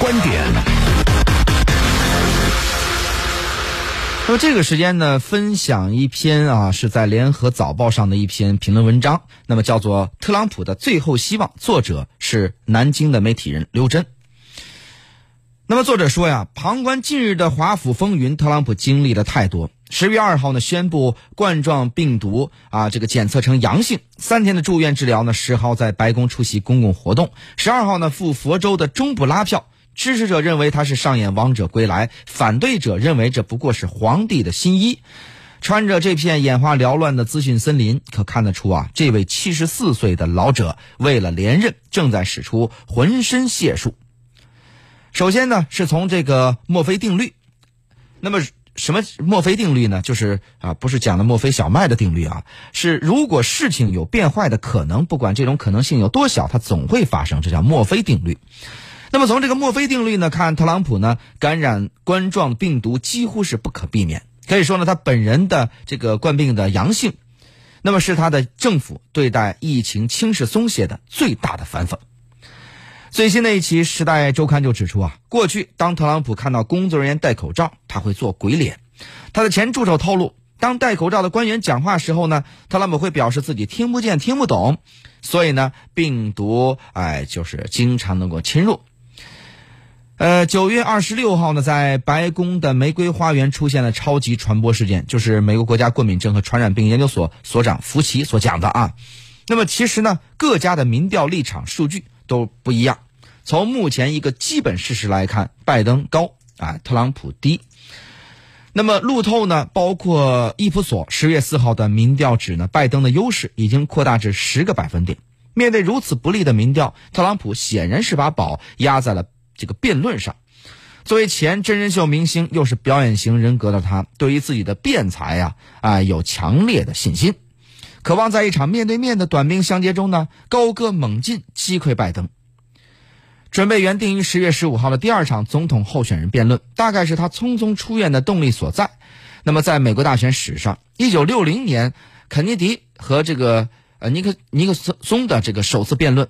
观点。那么这个时间呢，分享一篇啊，是在联合早报上的一篇评论文章，那么叫做《特朗普的最后希望》，作者是南京的媒体人刘真。那么作者说呀，旁观近日的华府风云，特朗普经历了太多。十月二号呢，宣布冠状病毒啊这个检测成阳性，三天的住院治疗呢，十号在白宫出席公共活动，十二号呢赴佛州的中部拉票。支持者认为他是上演王者归来，反对者认为这不过是皇帝的新衣。穿着这片眼花缭乱的资讯森林，可看得出啊，这位七十四岁的老者为了连任，正在使出浑身解数。首先呢，是从这个墨菲定律。那么。什么墨菲定律呢？就是啊，不是讲的墨菲小麦的定律啊，是如果事情有变坏的可能，不管这种可能性有多小，它总会发生，这叫墨菲定律。那么从这个墨菲定律呢，看特朗普呢感染冠状病毒几乎是不可避免，可以说呢他本人的这个冠病的阳性，那么是他的政府对待疫情轻视松懈的最大的反讽。最新的一期《时代周刊》就指出啊，过去当特朗普看到工作人员戴口罩，他会做鬼脸。他的前助手透露，当戴口罩的官员讲话时候呢，特朗普会表示自己听不见、听不懂，所以呢，病毒哎就是经常能够侵入。呃，九月二十六号呢，在白宫的玫瑰花园出现了超级传播事件，就是美国国家过敏症和传染病研究所所长福奇所讲的啊。那么其实呢，各家的民调立场数据。都不一样。从目前一个基本事实来看，拜登高啊，特朗普低。那么路透呢，包括伊普索十月四号的民调指呢，拜登的优势已经扩大至十个百分点。面对如此不利的民调，特朗普显然是把宝压在了这个辩论上。作为前真人秀明星，又是表演型人格的他，对于自己的辩才呀啊有强烈的信心。渴望在一场面对面的短兵相接中呢，高歌猛进，击溃拜登。准备原定于十月十五号的第二场总统候选人辩论，大概是他匆匆出院的动力所在。那么，在美国大选史上，一九六零年肯尼迪和这个呃尼克尼克松的这个首次辩论，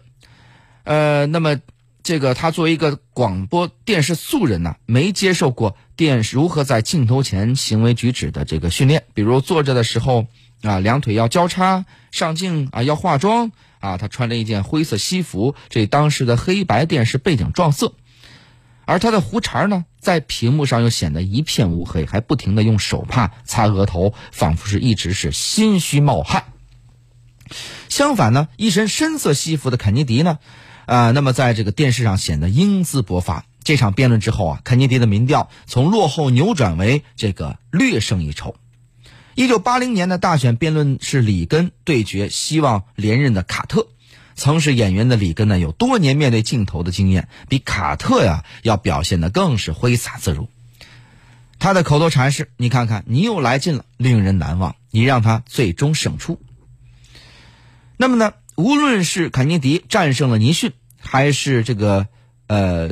呃，那么这个他作为一个广播电视素人呢，没接受过电视如何在镜头前行为举止的这个训练，比如坐着的时候。啊，两腿要交叉上镜啊，要化妆啊。他穿着一件灰色西服，这当时的黑白电视背景撞色，而他的胡茬呢，在屏幕上又显得一片乌黑，还不停的用手帕擦额头，仿佛是一直是心虚冒汗。相反呢，一身深色西服的肯尼迪呢，啊，那么在这个电视上显得英姿勃发。这场辩论之后啊，肯尼迪的民调从落后扭转为这个略胜一筹。一九八零年的大选辩论是里根对决希望连任的卡特。曾是演员的里根呢，有多年面对镜头的经验，比卡特呀要表现的更是挥洒自如。他的口头禅是：“你看看，你又来劲了，令人难忘。”你让他最终胜出。那么呢，无论是肯尼迪战胜了尼逊，还是这个呃，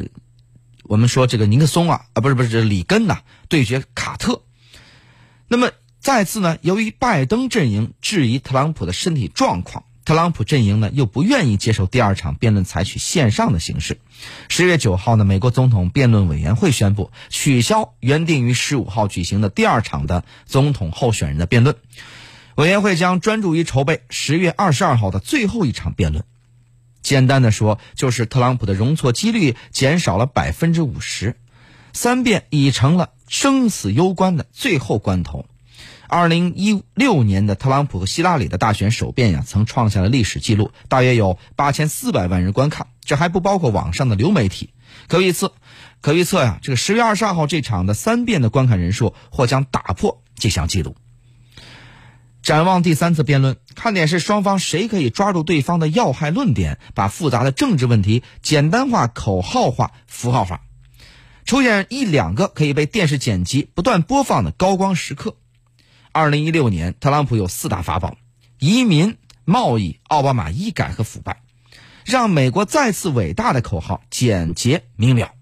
我们说这个尼克松啊啊，不是不是这里根呐对决卡特，那么。再次呢，由于拜登阵营质疑特朗普的身体状况，特朗普阵营呢又不愿意接受第二场辩论采取线上的形式。十月九号呢，美国总统辩论委员会宣布取消原定于十五号举行的第二场的总统候选人的辩论，委员会将专注于筹备十月二十二号的最后一场辩论。简单的说，就是特朗普的容错几率减少了百分之五十，三辩已成了生死攸关的最后关头。二零一六年的特朗普和希拉里的大选首辩呀，曾创下了历史记录，大约有八千四百万人观看，这还不包括网上的流媒体。可预测，可预测呀，这个十月二十二号这场的三辩的观看人数或将打破这项记录。展望第三次辩论，看点是双方谁可以抓住对方的要害论点，把复杂的政治问题简单化、口号化、符号化，出现一两个可以被电视剪辑不断播放的高光时刻。二零一六年，特朗普有四大法宝：移民、贸易、奥巴马医改和腐败，让美国再次伟大的口号简洁明了。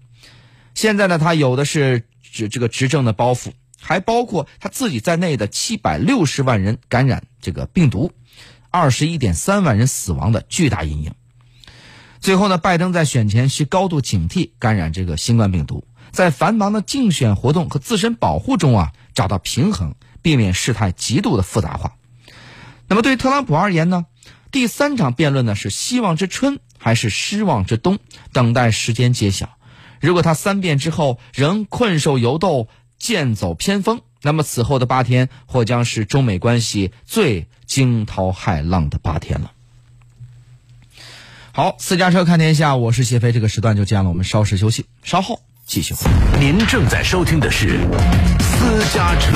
现在呢，他有的是执这个执政的包袱，还包括他自己在内的七百六十万人感染这个病毒，二十一点三万人死亡的巨大阴影。最后呢，拜登在选前需高度警惕感染这个新冠病毒，在繁忙的竞选活动和自身保护中啊找到平衡，避免事态极度的复杂化。那么对特朗普而言呢，第三场辩论呢是希望之春还是失望之冬，等待时间揭晓。如果他三辩之后仍困兽犹斗、剑走偏锋，那么此后的八天或将是中美关系最惊涛骇浪的八天了。好，私家车看天下，我是谢飞。这个时段就这样了，我们稍事休息，稍后继续。您正在收听的是私家车。